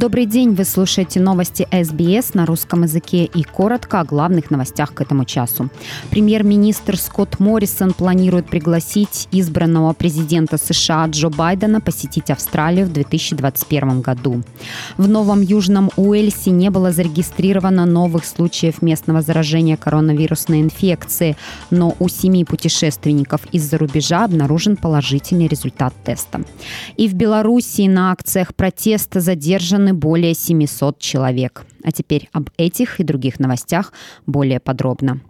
Добрый день, вы слушаете новости СБС на русском языке и коротко о главных новостях к этому часу. Премьер-министр Скотт Моррисон планирует пригласить избранного президента США Джо Байдена посетить Австралию в 2021 году. В Новом Южном Уэльсе не было зарегистрировано новых случаев местного заражения коронавирусной инфекции, но у семи путешественников из-за рубежа обнаружен положительный результат теста. И в Белоруссии на акциях протеста задержаны более 700 человек. А теперь об этих и других новостях более подробно.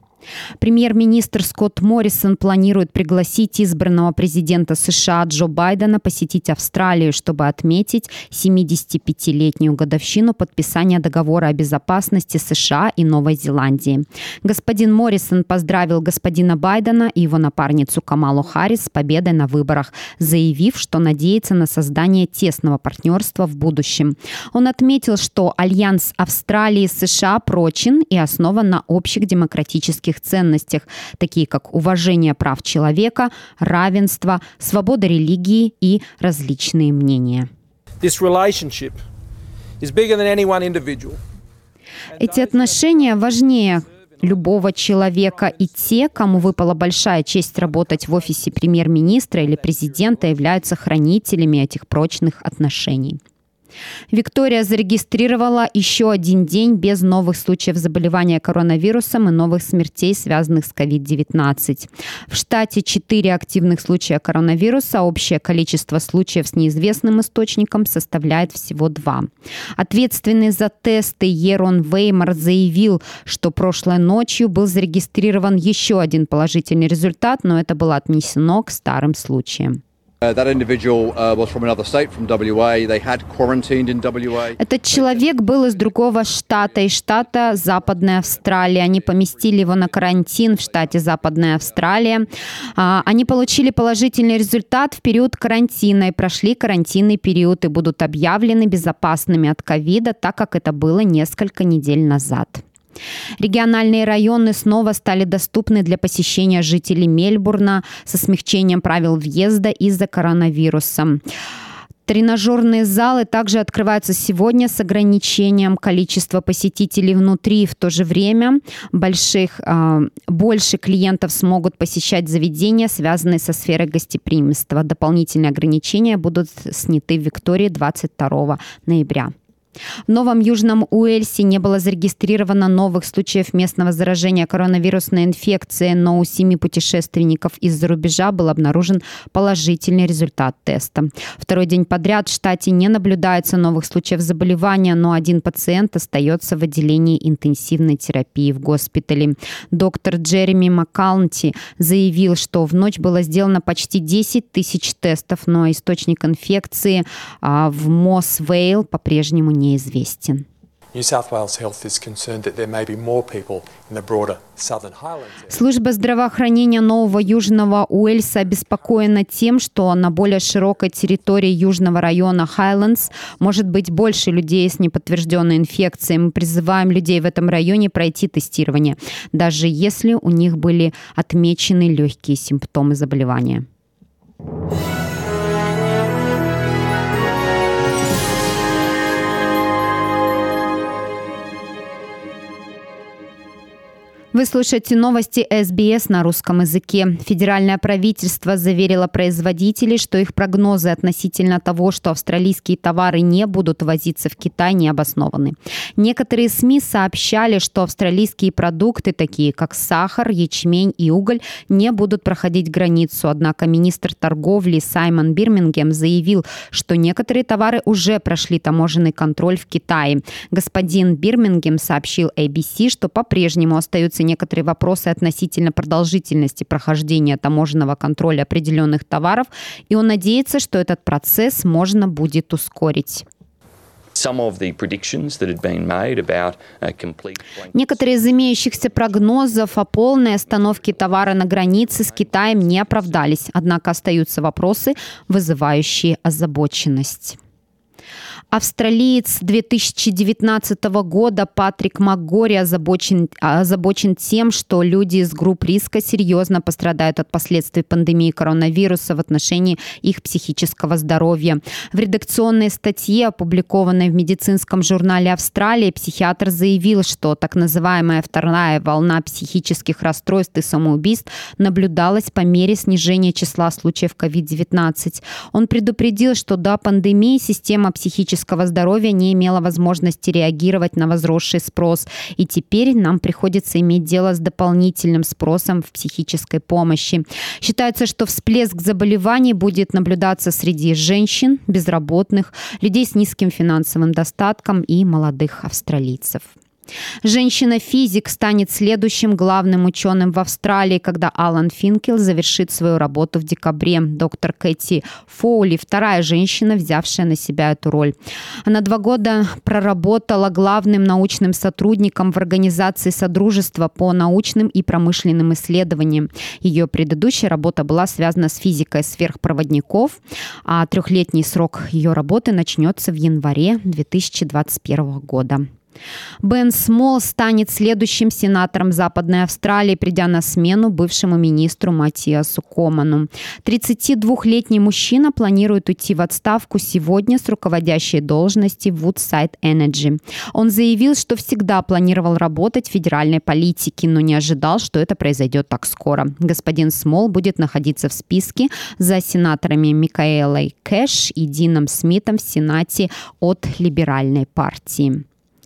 Премьер-министр Скотт Моррисон планирует пригласить избранного президента США Джо Байдена посетить Австралию, чтобы отметить 75-летнюю годовщину подписания договора о безопасности США и Новой Зеландии. Господин Моррисон поздравил господина Байдена и его напарницу Камалу Харрис с победой на выборах, заявив, что надеется на создание тесного партнерства в будущем. Он отметил, что альянс Австралии и США прочен и основан на общих демократических европейских ценностях, такие как уважение прав человека, равенство, свобода религии и различные мнения. Эти отношения важнее любого человека и те, кому выпала большая честь работать в офисе премьер-министра или президента, являются хранителями этих прочных отношений. Виктория зарегистрировала еще один день без новых случаев заболевания коронавирусом и новых смертей, связанных с COVID-19. В штате 4 активных случая коронавируса. Общее количество случаев с неизвестным источником составляет всего 2. Ответственный за тесты Ерон Веймар заявил, что прошлой ночью был зарегистрирован еще один положительный результат, но это было отнесено к старым случаям. Этот человек был из другого штата, из штата Западная Австралия. Они поместили его на карантин в штате Западная Австралия. А, они получили положительный результат в период карантина и прошли карантинный период и будут объявлены безопасными от ковида, так как это было несколько недель назад. Региональные районы снова стали доступны для посещения жителей Мельбурна со смягчением правил въезда из-за коронавируса. Тренажерные залы также открываются сегодня с ограничением количества посетителей внутри. В то же время больших, э, больше клиентов смогут посещать заведения, связанные со сферой гостеприимства. Дополнительные ограничения будут сняты в Виктории 22 ноября. В Новом Южном Уэльсе не было зарегистрировано новых случаев местного заражения коронавирусной инфекцией, но у семи путешественников из-за рубежа был обнаружен положительный результат теста. Второй день подряд в штате не наблюдается новых случаев заболевания, но один пациент остается в отделении интенсивной терапии в госпитале. Доктор Джереми Маккаунти заявил, что в ночь было сделано почти 10 тысяч тестов, но источник инфекции а, в Мосвейл по-прежнему неизвестен. Служба здравоохранения Нового Южного Уэльса обеспокоена тем, что на более широкой территории южного района Хайлендс может быть больше людей с неподтвержденной инфекцией. Мы призываем людей в этом районе пройти тестирование, даже если у них были отмечены легкие симптомы заболевания. Вы слушаете новости СБС на русском языке. Федеральное правительство заверило производителей, что их прогнозы относительно того, что австралийские товары не будут возиться в Китай, не обоснованы. Некоторые СМИ сообщали, что австралийские продукты, такие как сахар, ячмень и уголь, не будут проходить границу. Однако министр торговли Саймон Бирмингем заявил, что некоторые товары уже прошли таможенный контроль в Китае. Господин Бирмингем сообщил ABC, что по-прежнему остаются некоторые вопросы относительно продолжительности прохождения таможенного контроля определенных товаров, и он надеется, что этот процесс можно будет ускорить. Некоторые из имеющихся прогнозов о полной остановке товара на границе с Китаем не оправдались, однако остаются вопросы, вызывающие озабоченность. Австралиец 2019 года Патрик МакГори озабочен, озабочен тем, что люди из групп риска серьезно пострадают от последствий пандемии коронавируса в отношении их психического здоровья. В редакционной статье, опубликованной в медицинском журнале Австралии, психиатр заявил, что так называемая вторая волна психических расстройств и самоубийств наблюдалась по мере снижения числа случаев COVID-19. Он предупредил, что до пандемии система психического здоровья не имела возможности реагировать на возросший спрос. И теперь нам приходится иметь дело с дополнительным спросом в психической помощи. Считается, что всплеск заболеваний будет наблюдаться среди женщин, безработных, людей с низким финансовым достатком и молодых австралийцев. Женщина-физик станет следующим главным ученым в Австралии, когда Алан Финкел завершит свою работу в декабре. Доктор Кэти Фоули – вторая женщина, взявшая на себя эту роль. Она два года проработала главным научным сотрудником в организации Содружества по научным и промышленным исследованиям. Ее предыдущая работа была связана с физикой сверхпроводников, а трехлетний срок ее работы начнется в январе 2021 года. Бен Смол станет следующим сенатором Западной Австралии, придя на смену бывшему министру Матиасу Коману. 32-летний мужчина планирует уйти в отставку сегодня с руководящей должности Woodside Energy. Он заявил, что всегда планировал работать в федеральной политике, но не ожидал, что это произойдет так скоро. Господин Смол будет находиться в списке за сенаторами Микаэлой Кэш и Дином Смитом в Сенате от Либеральной партии.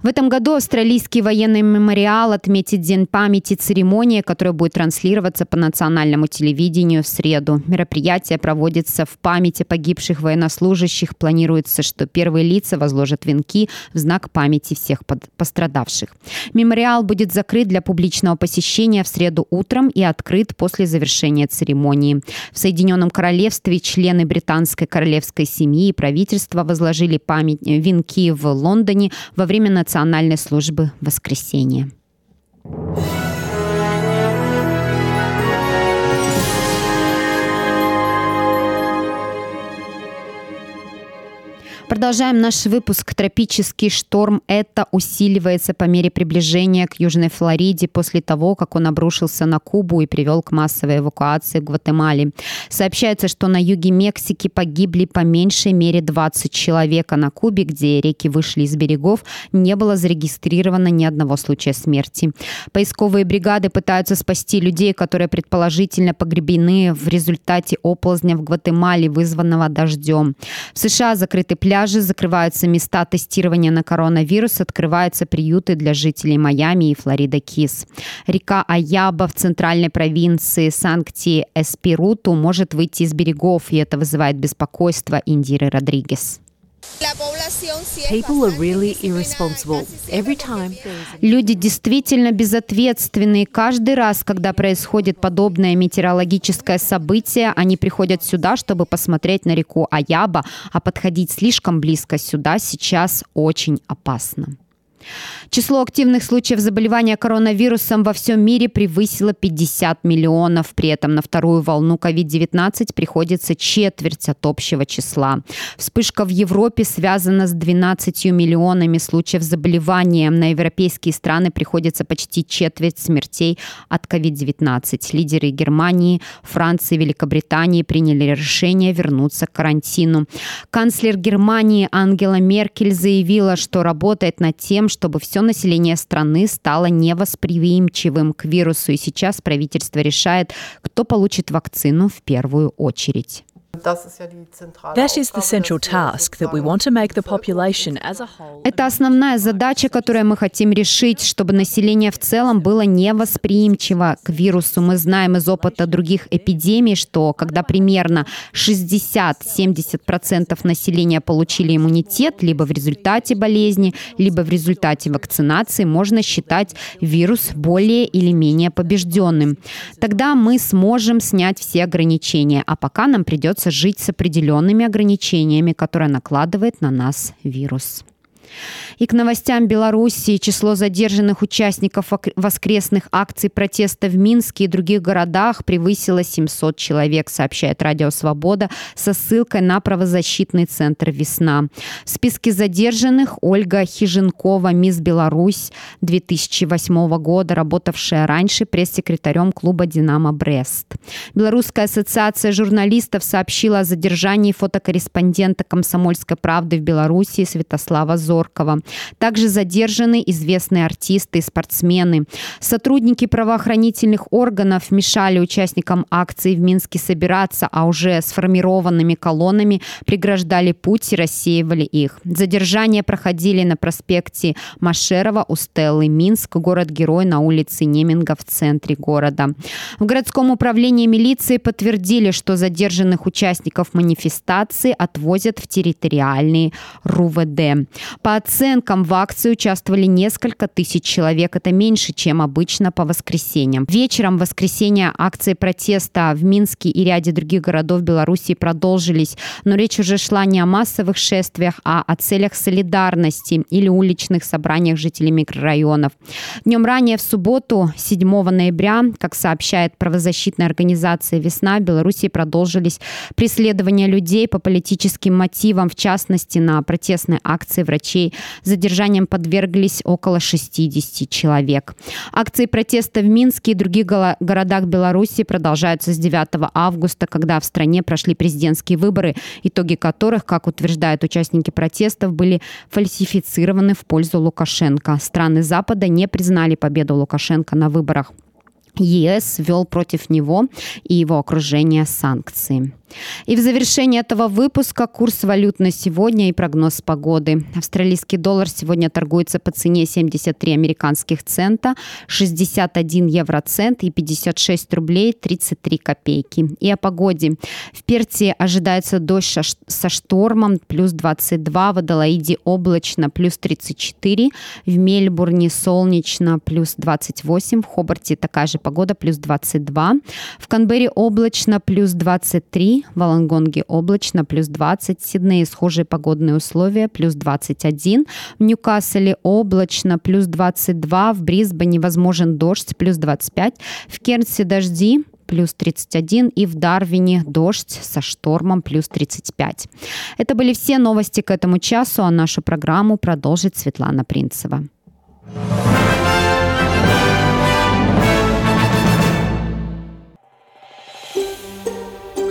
В этом году австралийский военный мемориал отметит День памяти церемония, которая будет транслироваться по национальному телевидению в среду. Мероприятие проводится в памяти погибших военнослужащих. Планируется, что первые лица возложат венки в знак памяти всех пострадавших. Мемориал будет закрыт для публичного посещения в среду утром и открыт после завершения церемонии. В Соединенном Королевстве члены британской королевской семьи и правительства возложили память, венки в Лондоне во время национальной службы воскресения. Продолжаем наш выпуск. Тропический шторм это усиливается по мере приближения к Южной Флориде после того, как он обрушился на Кубу и привел к массовой эвакуации в Гватемале. Сообщается, что на юге Мексики погибли по меньшей мере 20 человек, а на Кубе, где реки вышли из берегов, не было зарегистрировано ни одного случая смерти. Поисковые бригады пытаются спасти людей, которые предположительно погребены в результате оползня в Гватемале, вызванного дождем. В США закрыты пляжи пляжи, закрываются места тестирования на коронавирус, открываются приюты для жителей Майами и Флорида Кис. Река Аяба в центральной провинции Санкти-Эспируту может выйти из берегов, и это вызывает беспокойство Индиры Родригес. Люди действительно безответственны. Каждый раз, когда происходит подобное метеорологическое событие, они приходят сюда, чтобы посмотреть на реку Аяба, а подходить слишком близко сюда сейчас очень опасно. Число активных случаев заболевания коронавирусом во всем мире превысило 50 миллионов. При этом на вторую волну COVID-19 приходится четверть от общего числа. Вспышка в Европе связана с 12 миллионами случаев заболевания. На европейские страны приходится почти четверть смертей от COVID-19. Лидеры Германии, Франции, Великобритании приняли решение вернуться к карантину. Канцлер Германии Ангела Меркель заявила, что работает над тем, чтобы все население страны стало невосприимчивым к вирусу. И сейчас правительство решает, кто получит вакцину в первую очередь. Это основная задача, которую мы хотим решить, чтобы население в целом было невосприимчиво к вирусу. Мы знаем из опыта других эпидемий, что когда примерно 60-70% населения получили иммунитет либо в результате болезни, либо в результате вакцинации, можно считать вирус более или менее побежденным. Тогда мы сможем снять все ограничения, а пока нам придется жить с определенными ограничениями, которые накладывает на нас вирус. И к новостям Беларуси число задержанных участников воскресных акций протеста в Минске и других городах превысило 700 человек, сообщает Радио Свобода со ссылкой на правозащитный центр «Весна». В списке задержанных Ольга Хиженкова, мисс Беларусь 2008 года, работавшая раньше пресс-секретарем клуба «Динамо Брест». Белорусская ассоциация журналистов сообщила о задержании фотокорреспондента «Комсомольской правды» в Беларуси Святослава Зоркова. Также задержаны известные артисты и спортсмены. Сотрудники правоохранительных органов мешали участникам акции в Минске собираться, а уже сформированными колоннами преграждали путь и рассеивали их. Задержания проходили на проспекте Машерова у Стеллы Минск, город-герой на улице Неменга в центре города. В городском управлении милиции подтвердили, что задержанных участников манифестации отвозят в территориальные РУВД. По оценкам, в акции участвовали несколько тысяч человек. Это меньше, чем обычно по воскресеньям. Вечером в воскресенье акции протеста в Минске и ряде других городов Беларуси продолжились. Но речь уже шла не о массовых шествиях, а о целях солидарности или уличных собраниях жителей микрорайонов. Днем ранее в субботу, 7 ноября, как сообщает правозащитная организация «Весна», в Беларуси продолжились преследования людей по политическим мотивам, в частности, на протестной акции врачей. Задержанием подверглись около 60 человек. Акции протеста в Минске и других городах Беларуси продолжаются с 9 августа, когда в стране прошли президентские выборы, итоги которых, как утверждают участники протестов, были фальсифицированы в пользу Лукашенко. Страны Запада не признали победу Лукашенко на выборах. ЕС ввел против него и его окружения санкции. И в завершении этого выпуска курс валют на сегодня и прогноз погоды. Австралийский доллар сегодня торгуется по цене 73 американских цента, 61 евроцент и 56 рублей 33 копейки. И о погоде. В Перте ожидается дождь со штормом плюс 22, в Адалаиде облачно плюс 34, в Мельбурне солнечно плюс 28, в Хобарте такая же погода плюс 22, в Канберре облачно плюс 23, в Алангонге облачно, плюс 20, Сиднее схожие погодные условия, плюс 21, в Ньюкасселе облачно, плюс 22, в Брисбене возможен дождь, плюс 25, в Кернсе дожди, плюс 31 и в Дарвине дождь со штормом плюс 35. Это были все новости к этому часу, а нашу программу продолжит Светлана Принцева.